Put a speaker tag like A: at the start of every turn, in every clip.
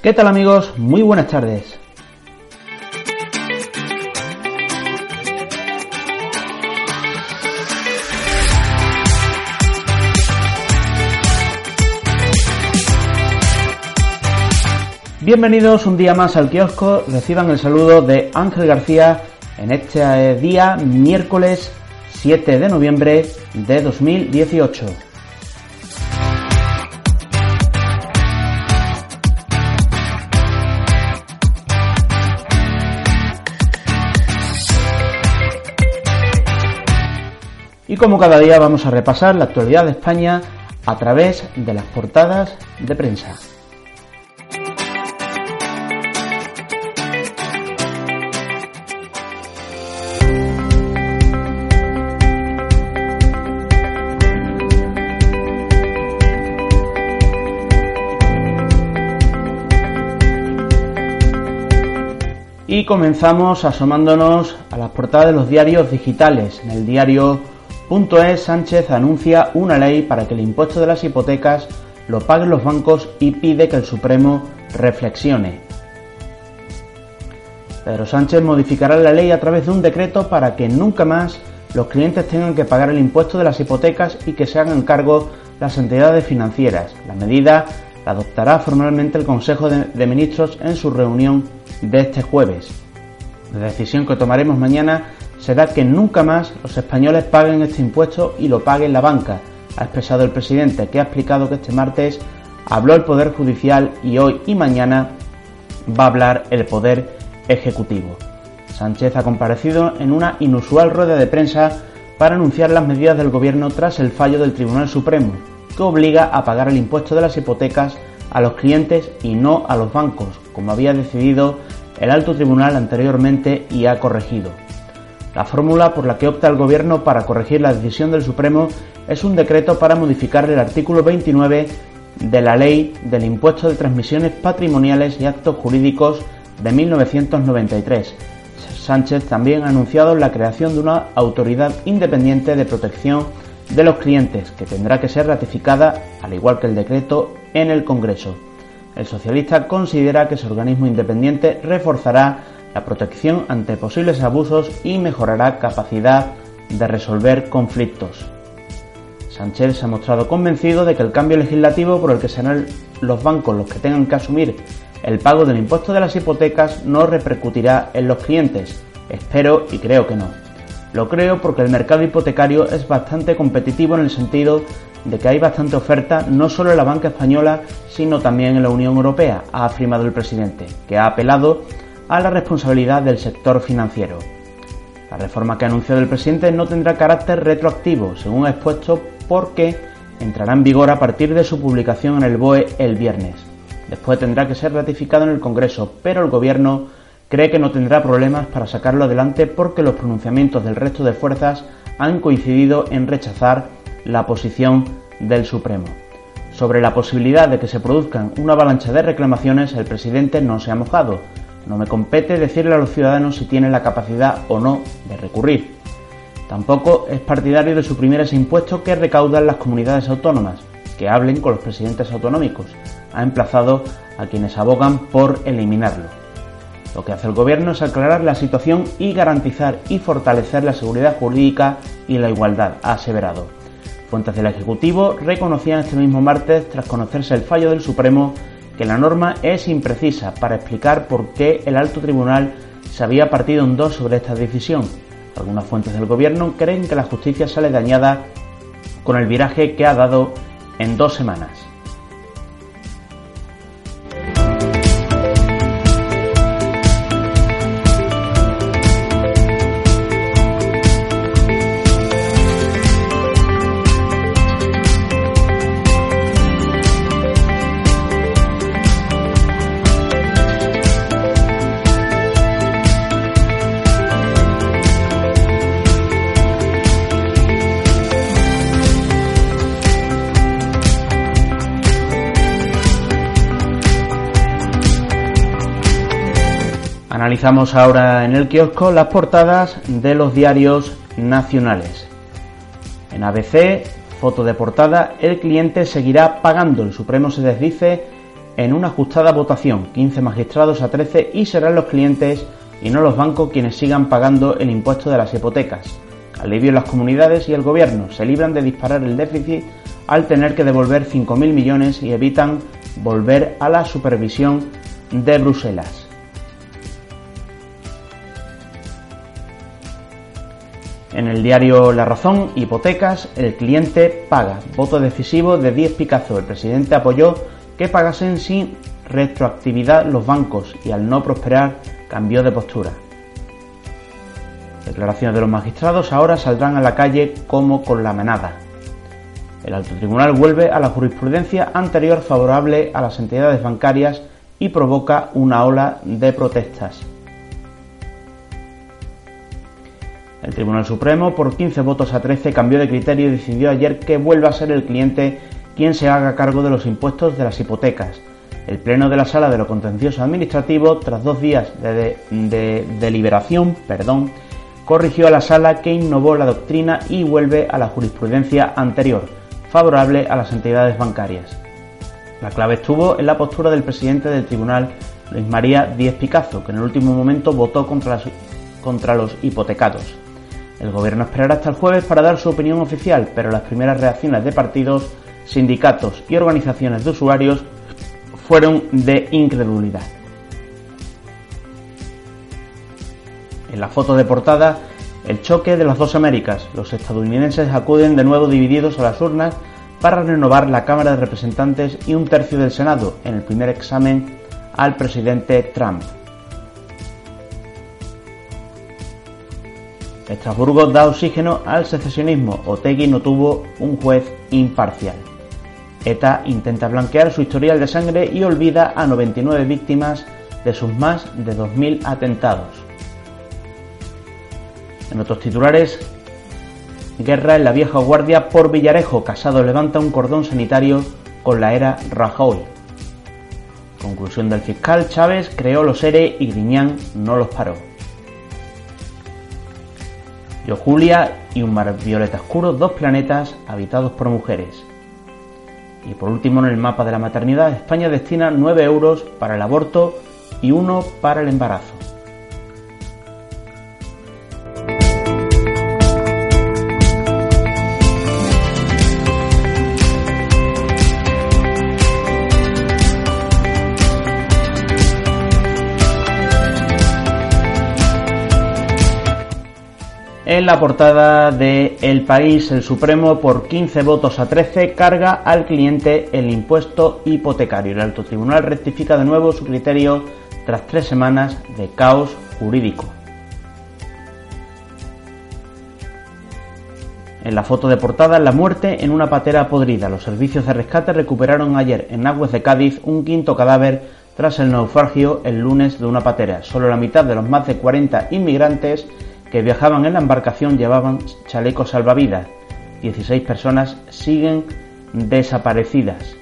A: ¿Qué tal amigos? Muy buenas tardes. Bienvenidos un día más al kiosco, reciban el saludo de Ángel García en este día miércoles 7 de noviembre de 2018. Como cada día vamos a repasar la actualidad de España a través de las portadas de prensa. Y comenzamos asomándonos a las portadas de los diarios digitales. En el diario .es Sánchez anuncia una ley para que el impuesto de las hipotecas lo paguen los bancos y pide que el Supremo reflexione. Pedro Sánchez modificará la ley a través de un decreto para que nunca más los clientes tengan que pagar el impuesto de las hipotecas y que se hagan cargo las entidades financieras. La medida la adoptará formalmente el Consejo de, Ministros en su reunión de este jueves. La decisión que tomaremos mañana será que nunca más los españoles paguen este impuesto y lo pague la banca, ha expresado el presidente, que ha explicado que este martes habló el Poder Judicial y hoy y mañana va a hablar el Poder Ejecutivo. Sánchez ha comparecido en una inusual rueda de prensa para anunciar las medidas del Gobierno tras el fallo del Tribunal Supremo, que obliga a pagar el impuesto de las hipotecas a los clientes y no a los bancos, como había decidido el alto tribunal anteriormente y ha corregido. La fórmula por la que opta el Gobierno para corregir la decisión del Supremo es un decreto para modificar el artículo 29 de la Ley del Impuesto de Transmisiones Patrimoniales y Actos Jurídicos de 1993. Sánchez también ha anunciado la creación de una autoridad independiente de protección de los clientes que tendrá que ser ratificada, al igual que el decreto, en el Congreso. El socialista considera que ese organismo independiente reforzará la protección ante posibles abusos y mejorará capacidad de resolver conflictos. Sánchez se ha mostrado convencido de que el cambio legislativo por el que serán los bancos los que tengan que asumir el pago del impuesto de las hipotecas no repercutirá en los clientes. Espero y creo que no. Lo creo porque el mercado hipotecario es bastante competitivo en el sentido de que hay bastante oferta no solo en la banca española, sino también en la Unión Europea, ha afirmado el presidente, que ha apelado a la responsabilidad del sector financiero. La reforma que ha anunciado el presidente no tendrá carácter retroactivo, según ha expuesto, porque entrará en vigor a partir de su publicación en el BOE el viernes. Después tendrá que ser ratificado en el Congreso, pero el Gobierno cree que no tendrá problemas para sacarlo adelante porque los pronunciamientos del resto de fuerzas han coincidido en rechazar la posición del Supremo. Sobre la posibilidad de que se produzcan una avalancha de reclamaciones, el presidente no se ha mojado. No me compete decirle a los ciudadanos si tienen la capacidad o no de recurrir. Tampoco es partidario de suprimir ese impuesto que recaudan las comunidades autónomas, que hablen con los presidentes autonómicos. Ha emplazado a quienes abogan por eliminarlo. Lo que hace el Gobierno es aclarar la situación y garantizar y fortalecer la seguridad jurídica y la igualdad, ha aseverado. Fuentes del Ejecutivo reconocían este mismo martes, tras conocerse el fallo del Supremo, que la norma es imprecisa para explicar por qué el alto tribunal se había partido en dos sobre esta decisión. Algunas fuentes del gobierno creen que la justicia sale dañada con el viraje que ha dado en dos semanas. Analizamos ahora en el kiosco las portadas de los diarios nacionales. En ABC, foto de portada, el cliente seguirá pagando. El Supremo se desdice en una ajustada votación, 15 magistrados a 13 y serán los clientes y no los bancos quienes sigan pagando el impuesto de las hipotecas. Alivio en las comunidades y el gobierno se libran de disparar el déficit al tener que devolver 5.000 millones y evitan volver a la supervisión de Bruselas. En el diario La Razón, hipotecas, el cliente paga. Voto decisivo de 10 Picazo. El presidente apoyó que pagasen sin retroactividad los bancos y al no prosperar cambió de postura. Declaraciones de los magistrados ahora saldrán a la calle como con la manada. El alto tribunal vuelve a la jurisprudencia anterior favorable a las entidades bancarias y provoca una ola de protestas. El Tribunal Supremo, por 15 votos a 13, cambió de criterio y decidió ayer que vuelva a ser el cliente quien se haga cargo de los impuestos de las hipotecas. El Pleno de la Sala de lo Contencioso Administrativo, tras dos días de, deliberación, perdón, corrigió a la Sala que innovó la doctrina y vuelve a la jurisprudencia anterior, favorable a las entidades bancarias. La clave estuvo en la postura del presidente del tribunal, Luis María Díez Picazo, que en el último momento votó contra, contra los hipotecados. El gobierno esperará hasta el jueves para dar su opinión oficial, pero las primeras reacciones de partidos, sindicatos y organizaciones de usuarios fueron de incredulidad. En la foto de portada, el choque de las dos Américas. Los estadounidenses acuden de nuevo divididos a las urnas para renovar la Cámara de Representantes y un tercio del Senado en el primer examen al presidente Trump. Estrasburgo da oxígeno al secesionismo. Otegui no tuvo un juez imparcial. ETA intenta blanquear su historial de sangre y olvida a 99 víctimas de sus más de 2.000 atentados. En otros titulares, guerra en la vieja guardia por Villarejo. Casado levanta un cordón sanitario con la era Rajoy. Conclusión del fiscal Chávez creó los ERE y Griñán no los paró. Yo Julia y un mar violeta oscuro, dos planetas habitados por mujeres. Y por último, en el mapa de la maternidad, España destina 9 euros para el aborto y 1 para el embarazo. En la portada de El País, el Supremo, por 15 votos a 13, carga al cliente el impuesto hipotecario. El alto tribunal rectifica de nuevo su criterio tras tres semanas de caos jurídico. En la foto de portada, la muerte en una patera podrida. Los servicios de rescate recuperaron ayer en aguas de Cádiz un quinto cadáver tras el naufragio el lunes de una patera. Solo la mitad de los más de 40 inmigrantes que viajaban en la embarcación llevaban chalecos salvavidas. 16 personas siguen desaparecidas.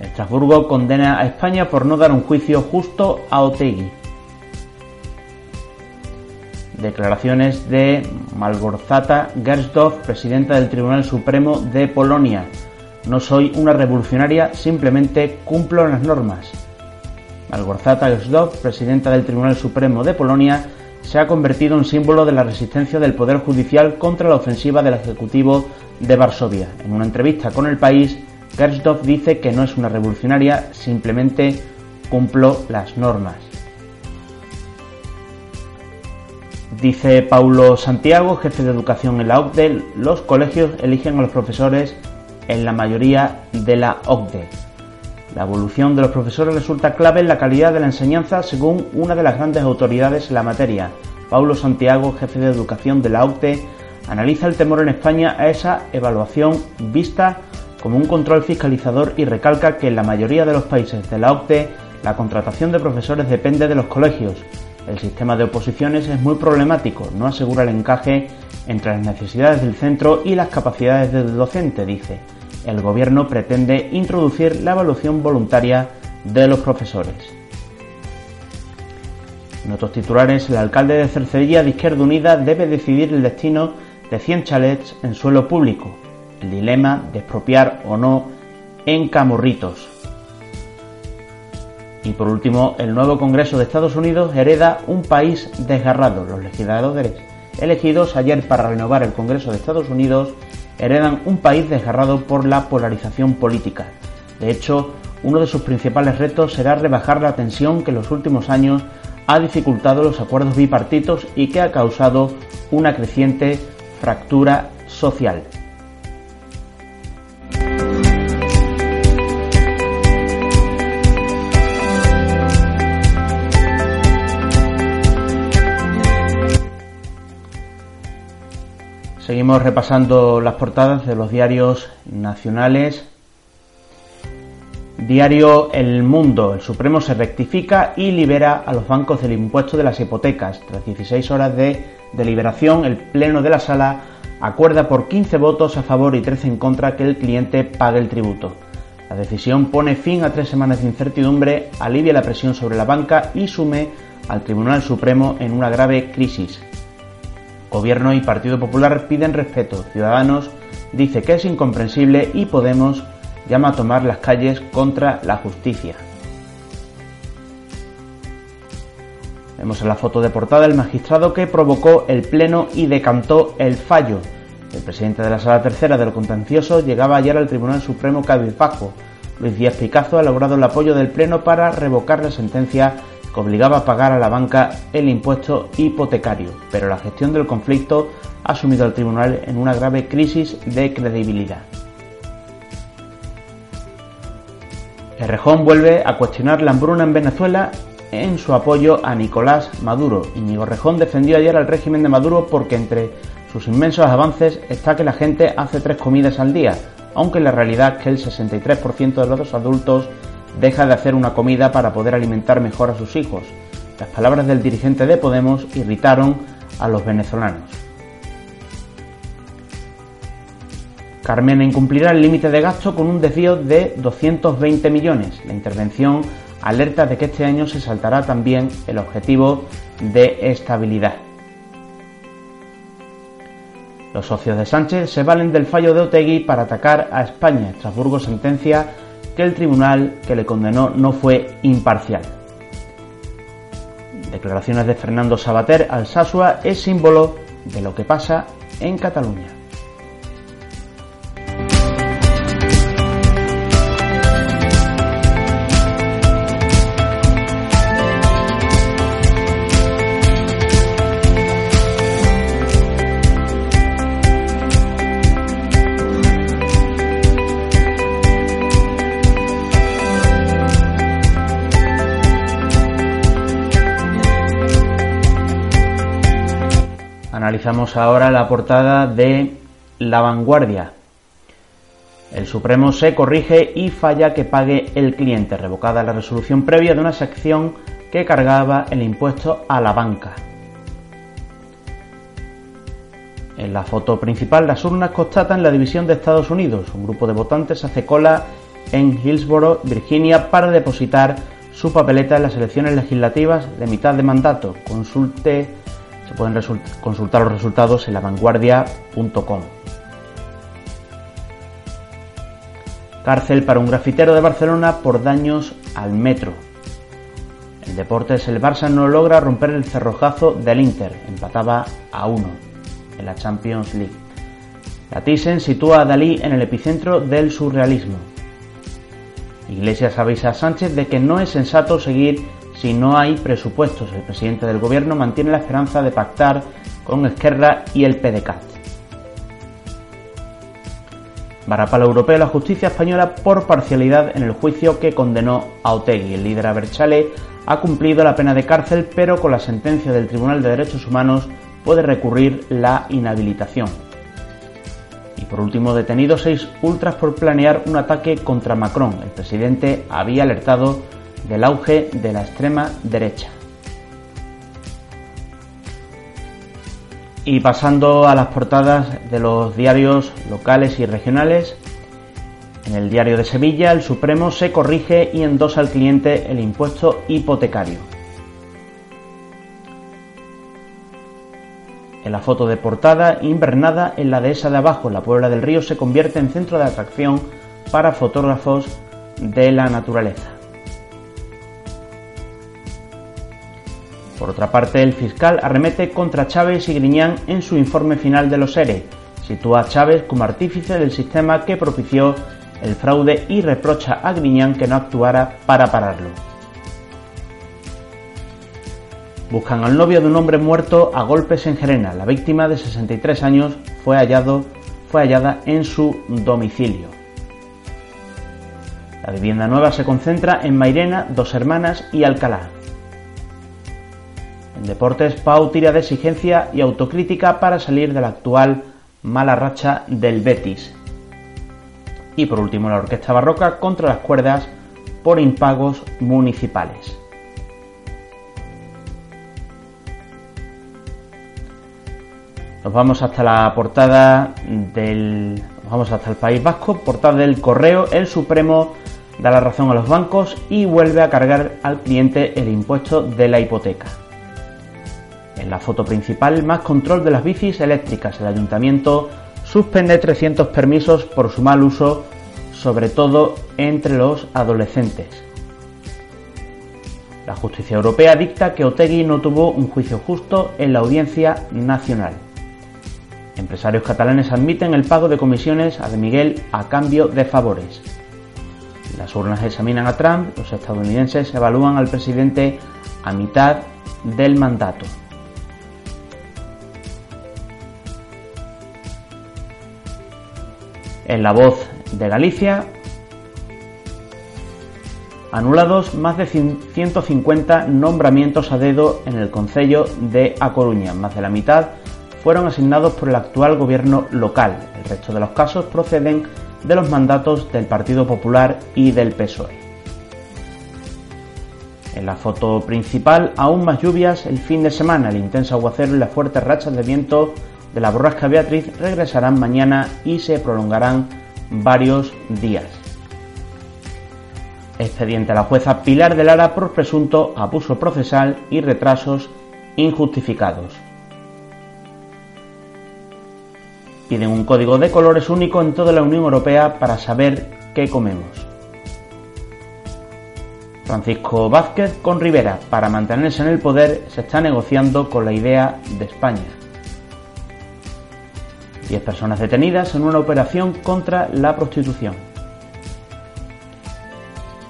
A: Estrasburgo condena a España por no dar un juicio justo a Otegui. Declaraciones de Malgorzata Gersdorf, presidenta del Tribunal Supremo de Polonia. No soy una revolucionaria, simplemente cumplo las normas. Malgorzata Gersdorf, presidenta del Tribunal Supremo de Polonia, se ha convertido en símbolo de la resistencia del Poder Judicial contra la ofensiva del Ejecutivo de Varsovia. En una entrevista con El País, Gersdorf dice que no es una revolucionaria, simplemente cumplo las normas. Dice Paulo Santiago, jefe de educación en la OCDE, los colegios eligen a los profesores en la mayoría de la OCDE. La evolución de los profesores resulta clave en la calidad de la enseñanza según una de las grandes autoridades en la materia. Paulo Santiago, jefe de educación de la OCTE, analiza el temor en España a esa evaluación vista como un control fiscalizador y recalca que en la mayoría de los países de la OCTE la contratación de profesores depende de los colegios. El sistema de oposiciones es muy problemático, no asegura el encaje entre las necesidades del centro y las capacidades del docente, dice el Gobierno pretende introducir la evaluación voluntaria de los profesores. En otros titulares, el alcalde de Cercedilla de Izquierda Unida debe decidir el destino de 100 chalets en suelo público. El dilema de expropiar o no en Camorritos. Y por último, el nuevo Congreso de Estados Unidos hereda un país desgarrado. Los legisladores elegidos ayer para renovar el Congreso de Estados Unidos heredan un país desgarrado por la polarización política. De hecho, uno de sus principales retos será rebajar la tensión que en los últimos años ha dificultado los acuerdos bipartitos y que ha causado una creciente fractura social. Seguimos repasando las portadas de los diarios nacionales. Diario El Mundo. El Supremo se rectifica y libera a los bancos del impuesto de las hipotecas. Tras 16 horas de deliberación, el Pleno de la Sala acuerda por 15 votos a favor y 13 en contra que el cliente pague el tributo. La decisión pone fin a tres semanas de incertidumbre, alivia la presión sobre la banca y sume al Tribunal Supremo en una grave crisis. Gobierno y Partido Popular piden respeto. Ciudadanos dice que es incomprensible y Podemos llama a tomar las calles contra la justicia. Vemos en la foto de portada el magistrado que provocó el pleno y decantó el fallo. El presidente de la Sala Tercera del Contencioso llegaba ayer al Tribunal Supremo cabizbajo. Luis Díaz Picazo ha logrado el apoyo del Pleno para revocar la sentencia que obligaba a pagar a la banca el impuesto hipotecario, pero la gestión del conflicto ha sumido al tribunal en una grave crisis de credibilidad. Errejón vuelve a cuestionar la hambruna en Venezuela en su apoyo a Nicolás Maduro. Íñigo Rejón defendió ayer al régimen de Maduro porque entre sus inmensos avances está que la gente hace tres comidas al día, aunque la realidad es que el 63% de los adultos deja de hacer una comida para poder alimentar mejor a sus hijos. Las palabras del dirigente de Podemos irritaron a los venezolanos. Carmen incumplirá el límite de gasto con un desvío de 220 millones. La intervención alerta de que este año se saltará también el objetivo de estabilidad. Los socios de Sánchez se valen del fallo de Otegui para atacar a España. Estrasburgo sentencia que el tribunal que le condenó no fue imparcial. Declaraciones de Fernando Sabater al Sasua es símbolo de lo que pasa en Cataluña. Analizamos ahora la portada de La Vanguardia. El Supremo se corrige y falla que pague el cliente, revocada la resolución previa de una sección que cargaba el impuesto a la banca. En la foto principal, las urnas constatan la división de Estados Unidos. Un grupo de votantes hace cola en Hillsborough, Virginia, para depositar su papeleta en las elecciones legislativas de mitad de mandato. Consulte pueden consultar los resultados en lavanguardia.com. Cárcel para un grafitero de Barcelona por daños al metro. En deportes, el Barça no logra romper el cerrojazo del Inter, empataba a uno en la Champions League. La Thyssen sitúa a Dalí en el epicentro del surrealismo. Iglesias avisa a Sánchez de que no es sensato seguir si no hay presupuestos. El presidente del gobierno mantiene la esperanza de pactar con Esquerra y el PDCAT. Varapalo europeo la justicia española por parcialidad en el juicio que condenó a Otegui. El líder Aberchale ha cumplido la pena de cárcel, pero con la sentencia del Tribunal de Derechos Humanos puede recurrir la inhabilitación. Y por último, detenido seis ultras por planear un ataque contra Macron. El presidente había alertado del auge de la extrema derecha. Y pasando a las portadas de los diarios locales y regionales, en el diario de Sevilla el Supremo se corrige y endosa al cliente el impuesto hipotecario. En la foto de portada, invernada en la dehesa de abajo, la Puebla del Río se convierte en centro de atracción para fotógrafos de la naturaleza. Por otra parte, el fiscal arremete contra Chávez y Griñán en su informe final de los ERE. Sitúa a Chávez como artífice del sistema que propició el fraude y reprocha a Griñán que no actuara para pararlo. Buscan al novio de un hombre muerto a golpes en Gerena. La víctima de 63 años fue, hallado, fue hallada en su domicilio. La vivienda nueva se concentra en Mairena, Dos Hermanas y Alcalá. Deportes, Pau tira de exigencia y autocrítica para salir de la actual mala racha del Betis. Y por último, la Orquesta Barroca contra las cuerdas por impagos municipales. Nos vamos hasta la portada del. Vamos hasta el País Vasco, portada del correo. El Supremo da la razón a los bancos y vuelve a cargar al cliente el impuesto de la hipoteca. En la foto principal, más control de las bicis eléctricas. El ayuntamiento suspende 300 permisos por su mal uso, sobre todo entre los adolescentes. La justicia europea dicta que Otegui no tuvo un juicio justo en la audiencia nacional. Empresarios catalanes admiten el pago de comisiones a De Miguel a cambio de favores. Las urnas examinan a Trump, los estadounidenses evalúan al presidente a mitad del mandato. En la voz de Galicia, anulados más de 150 nombramientos a dedo en el Concello de A Coruña, más de la mitad fueron asignados por el actual gobierno local. El resto de los casos proceden de los mandatos del Partido Popular y del PSOE. En la foto principal, aún más lluvias el fin de semana. El intenso aguacero y las fuertes rachas de viento de la borrasca Beatriz regresarán mañana y se prolongarán varios días. Expediente a la jueza Pilar de Lara por presunto abuso procesal y retrasos injustificados. Piden un código de colores único en toda la Unión Europea para saber qué comemos. Francisco Vázquez con Rivera, para mantenerse en el poder, se está negociando con la idea de España. Diez personas detenidas en una operación contra la prostitución.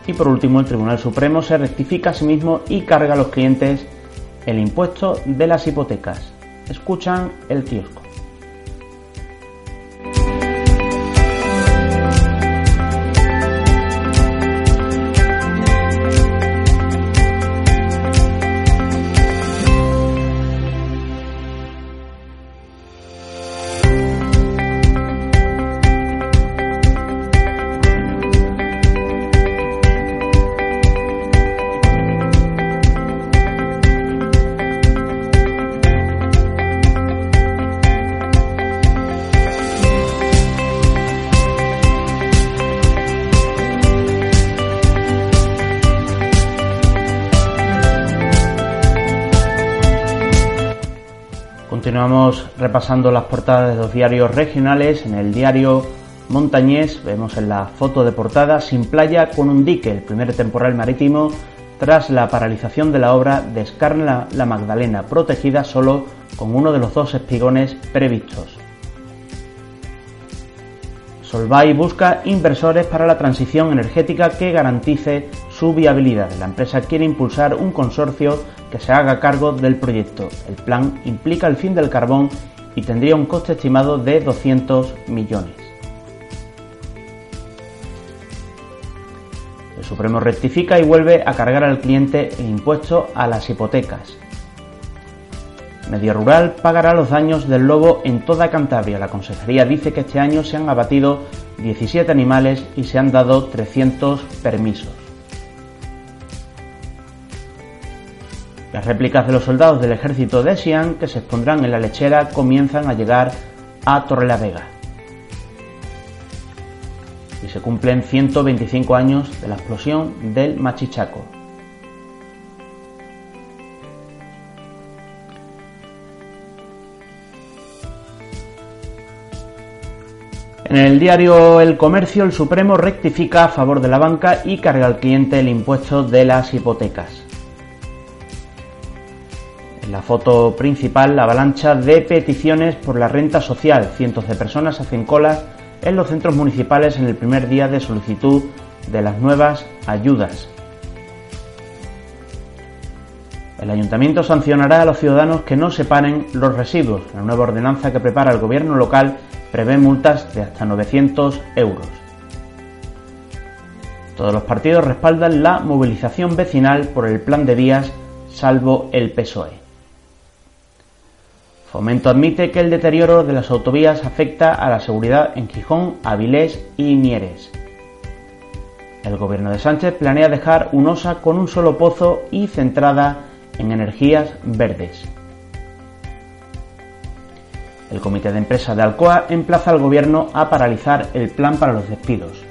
A: Y por último, el Tribunal Supremo se rectifica a sí mismo y carga a los clientes el impuesto de las hipotecas. Escuchan el kiosco. Repasando las portadas de los diarios regionales. En el diario Montañés vemos en la foto de portada Sin playa con un dique, el primer temporal marítimo tras la paralización de la obra descarna la Magdalena, protegida solo con uno de los dos espigones previstos. Solvay busca inversores para la transición energética que garantice su viabilidad. La empresa quiere impulsar un consorcio que se haga cargo del proyecto. El plan implica el fin del carbón y tendría un coste estimado de 200 millones. El Supremo rectifica y vuelve a cargar al cliente el impuesto a las hipotecas. Medio Rural pagará los daños del lobo en toda Cantabria. La consejería dice que este año se han abatido 17 animales y se han dado 300 permisos. Las réplicas de los soldados del ejército de Xi'an que se expondrán en la lechera comienzan a llegar a Torrelavega. Y se cumplen 125 años de la explosión del Machichaco. En el diario El Comercio, el Supremo rectifica a favor de la banca y carga al cliente el impuesto de las hipotecas. La foto principal, la avalancha de peticiones por la renta social. Cientos de personas hacen colas en los centros municipales en el primer día de solicitud de las nuevas ayudas. El ayuntamiento sancionará a los ciudadanos que no separen los residuos. La nueva ordenanza que prepara el gobierno local prevé multas de hasta 900 euros. Todos los partidos respaldan la movilización vecinal por el plan de vías, salvo el PSOE. Fomento admite que el deterioro de las autovías afecta a la seguridad en Gijón, Avilés y Mieres. El gobierno de Sánchez planea dejar un OSA con un solo pozo y centrada en energías verdes. El comité de empresa de Alcoa emplaza al gobierno a paralizar el plan para los despidos.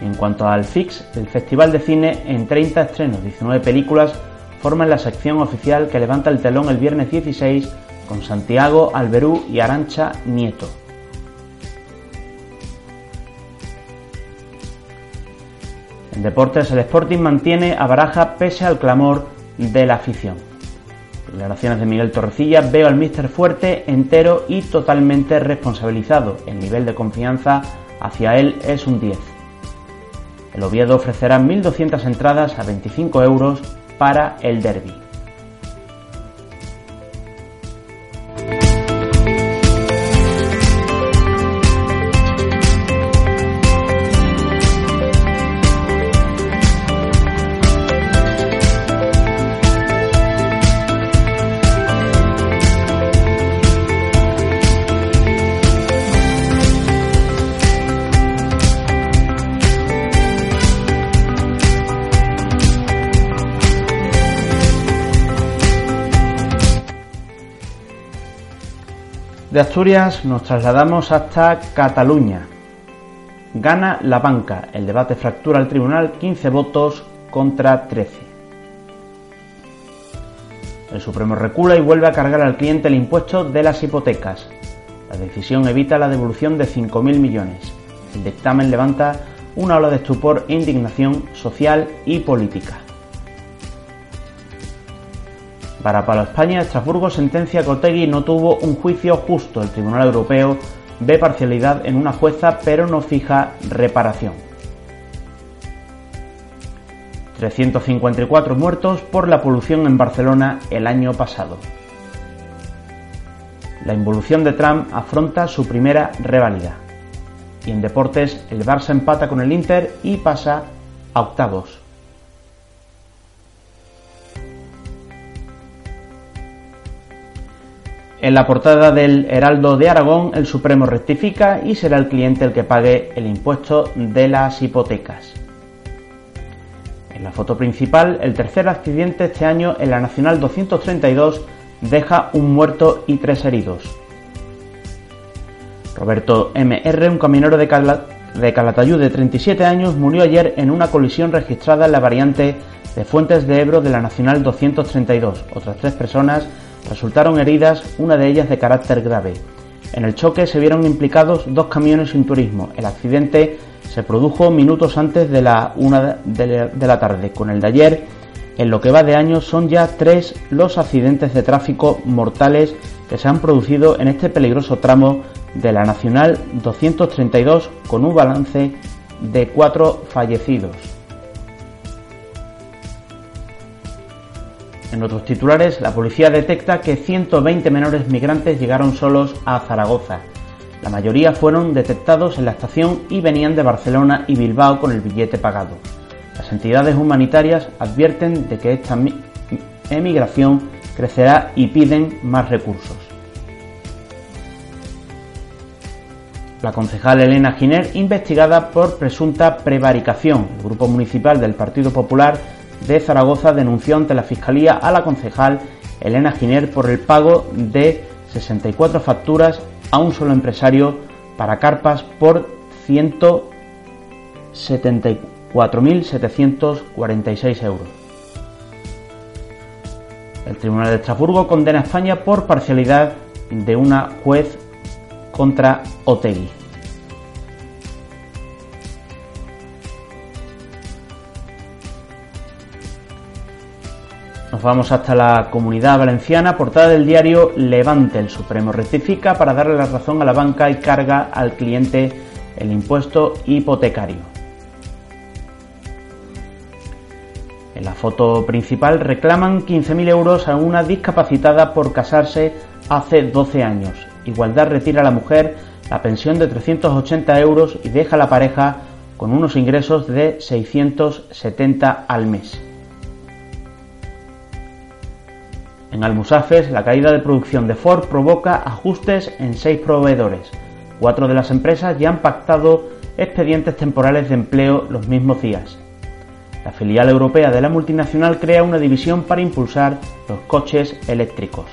A: En cuanto al FIX, el Festival de Cine en 30 estrenos, 19 películas, forman la sección oficial que levanta el telón el viernes 16 con Santiago, Alberú y Arancha Nieto. En deportes, el Sporting mantiene a Baraja pese al clamor de la afición. Declaraciones de Miguel Torrecilla, veo al míster fuerte, entero y totalmente responsabilizado. El nivel de confianza hacia él es un 10. El Oviedo ofrecerá 1.200 entradas a 25 euros para el derby. De Asturias nos trasladamos hasta Cataluña. Gana la banca. El debate fractura al tribunal 15 votos contra 13. El Supremo recula y vuelve a cargar al cliente el impuesto de las hipotecas. La decisión evita la devolución de 5.000 millones. El dictamen levanta una ola de estupor e indignación social y política. Para Palo España, Estrasburgo sentencia que Otegui no tuvo un juicio justo. El Tribunal Europeo ve parcialidad en una jueza pero no fija reparación. 354 muertos por la polución en Barcelona el año pasado. La involución de Trump afronta su primera reválida. Y en deportes, el Barça empata con el Inter y pasa a octavos. En la portada del Heraldo de Aragón, el Supremo rectifica y será el cliente el que pague el impuesto de las hipotecas. En la foto principal, el tercer accidente este año en la Nacional 232 deja un muerto y tres heridos. Roberto MR, un camionero de, de Calatayud de 37 años, murió ayer en una colisión registrada en la variante de Fuentes de Ebro de la Nacional 232. Otras tres personas Resultaron heridas, una de ellas de carácter grave. En el choque se vieron implicados dos camiones sin turismo. El accidente se produjo minutos antes de la una de la tarde. Con el de ayer, en lo que va de año, son ya tres los accidentes de tráfico mortales que se han producido en este peligroso tramo de la Nacional 232 con un balance de cuatro fallecidos. En otros titulares, la policía detecta que 120 menores migrantes llegaron solos a Zaragoza. La mayoría fueron detectados en la estación y venían de Barcelona y Bilbao con el billete pagado. Las entidades humanitarias advierten de que esta emigración crecerá y piden más recursos. La concejal Elena Giner, investigada por presunta prevaricación. El Grupo Municipal del Partido Popular de Zaragoza denunció ante la Fiscalía a la concejal Elena Giner por el pago de 64 facturas a un solo empresario para carpas por 174.746 euros. El Tribunal de Estrasburgo condena a España por parcialidad de una juez contra Otegui. Vamos hasta la comunidad valenciana, portada del diario Levante. El Supremo rectifica para darle la razón a la banca y carga al cliente el impuesto hipotecario. En la foto principal reclaman 15.000 euros a una discapacitada por casarse hace 12 años. Igualdad retira a la mujer la pensión de 380 euros y deja a la pareja con unos ingresos de 670 al mes. En Almusafes, la caída de producción de Ford provoca ajustes en seis proveedores. Cuatro de las empresas ya han pactado expedientes temporales de empleo los mismos días. La filial europea de la multinacional crea una división para impulsar los coches eléctricos.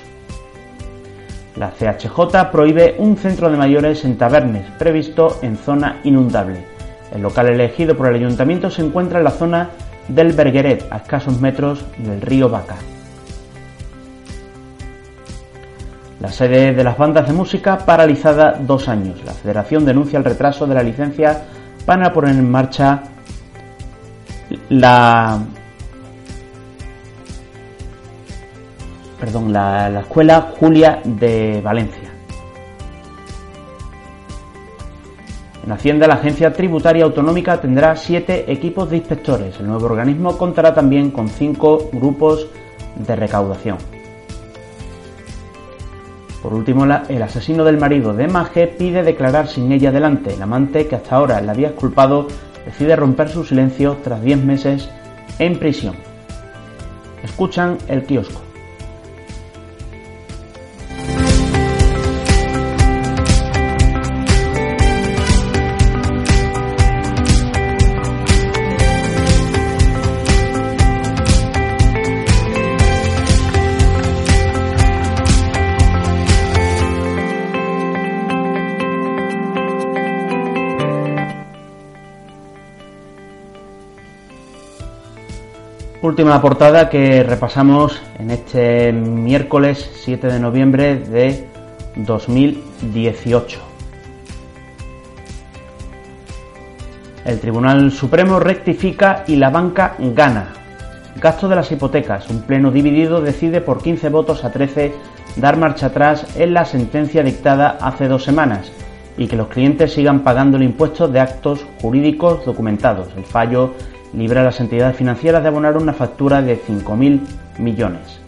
A: La CHJ prohíbe un centro de mayores en Tabernes, previsto en zona inundable. El local elegido por el ayuntamiento se encuentra en la zona del Bergueret, a escasos metros del río Vaca. La sede de las bandas de música paralizada dos años. La federación denuncia el retraso de la licencia para poner en marcha la perdón, la, la, escuela Julia de Valencia. En Hacienda, la Agencia Tributaria Autonómica tendrá siete equipos de inspectores. El nuevo organismo contará también con cinco grupos de recaudación. Por último, el asesino del marido de Magé pide declarar sin ella delante. El amante, que hasta ahora le había exculpado, decide romper su silencio tras 10 meses en prisión. Escuchan el kiosco. Última portada que repasamos en este miércoles 7 de noviembre de 2018. El Tribunal Supremo rectifica y la banca gana. Gasto de las hipotecas. Un pleno dividido decide por 15 votos a 13 dar marcha atrás en la sentencia dictada hace dos semanas y que los clientes sigan pagando el impuesto de actos jurídicos documentados. El fallo libra a las entidades financieras de abonar una factura de 5.000 millones.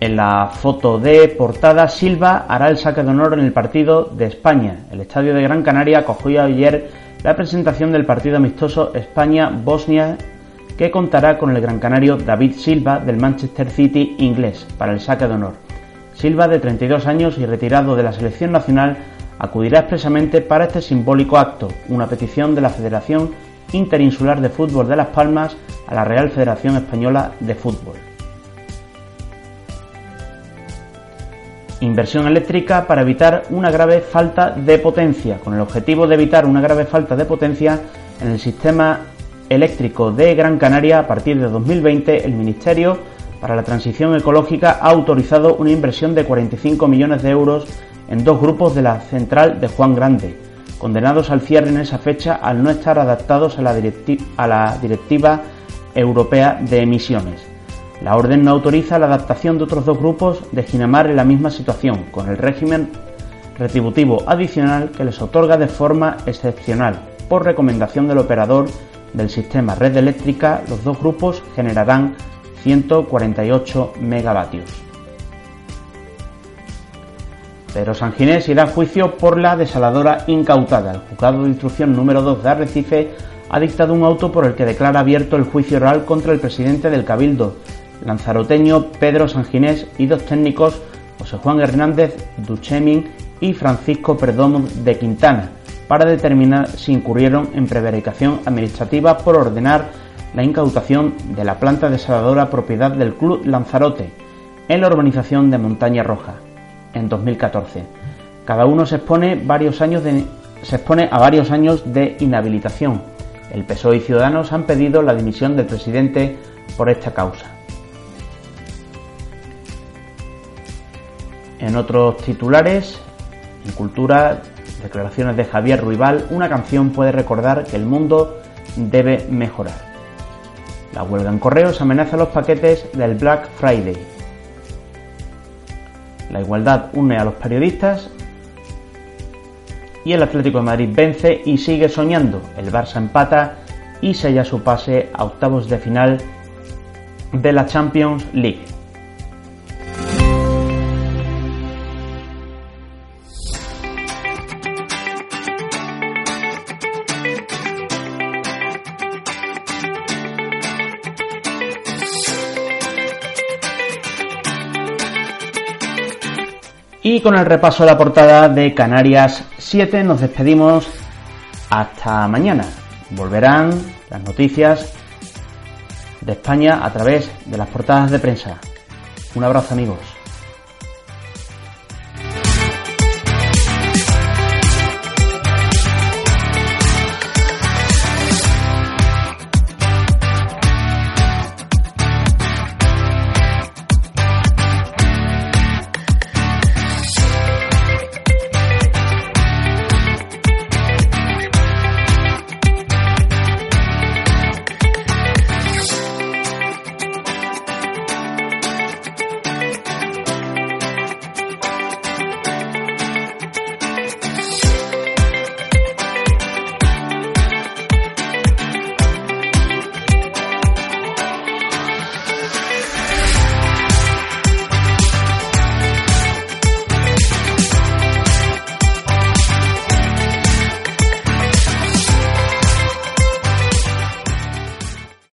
A: En la foto de portada, Silva hará el saque de honor en el partido de España. El estadio de Gran Canaria acogió ayer la presentación del partido amistoso España-Bosnia que contará con el gran canario David Silva del Manchester City inglés para el saque de honor. Silva, de 32 años y retirado de la selección nacional, acudirá expresamente para este simbólico acto, una petición de la Federación Interinsular de Fútbol de Las Palmas a la Real Federación Española de Fútbol. Inversión eléctrica para evitar una grave falta de potencia, con el objetivo de evitar una grave falta de potencia en el sistema eléctrico de Gran Canaria a partir de 2020 el Ministerio para la Transición Ecológica ha autorizado una inversión de 45 millones de euros en dos grupos de la central de Juan Grande, condenados al cierre en esa fecha al no estar adaptados a la, directiva europea de emisiones. La orden no autoriza la adaptación de otros dos grupos de Ginamar en la misma situación, con el régimen retributivo adicional que les otorga de forma excepcional. Por recomendación del operador del sistema red eléctrica, los dos grupos generarán 148 megavatios. Pedro Sanginés irá a juicio por la desaladora incautada. El juzgado de instrucción número 2 de Arrecife ha dictado un auto por el que declara abierto el juicio oral contra el presidente del Cabildo, lanzaroteño Pedro Sanginés, y dos técnicos, José Juan Hernández Duchemin y Francisco Perdomo de Quintana, para determinar si incurrieron en prevaricación administrativa por ordenar la incautación de la planta desaladora propiedad del Club Lanzarote en la urbanización de Montaña Roja en 2014. Cada uno se expone, a varios años de inhabilitación. El PSOE y Ciudadanos han pedido la dimisión del presidente por esta causa. En otros titulares, en cultura, declaraciones de Javier Ruibal, una canción puede recordar que el mundo debe mejorar. La huelga en correos amenaza los paquetes del Black Friday. La igualdad une a los periodistas y el Atlético de Madrid vence y sigue soñando. El Barça empata y sella su pase a octavos de final de la Champions League. Con el repaso de la portada de Canarias 7 nos despedimos hasta mañana. Volverán las noticias de España a través de las portadas de prensa. Un abrazo amigos.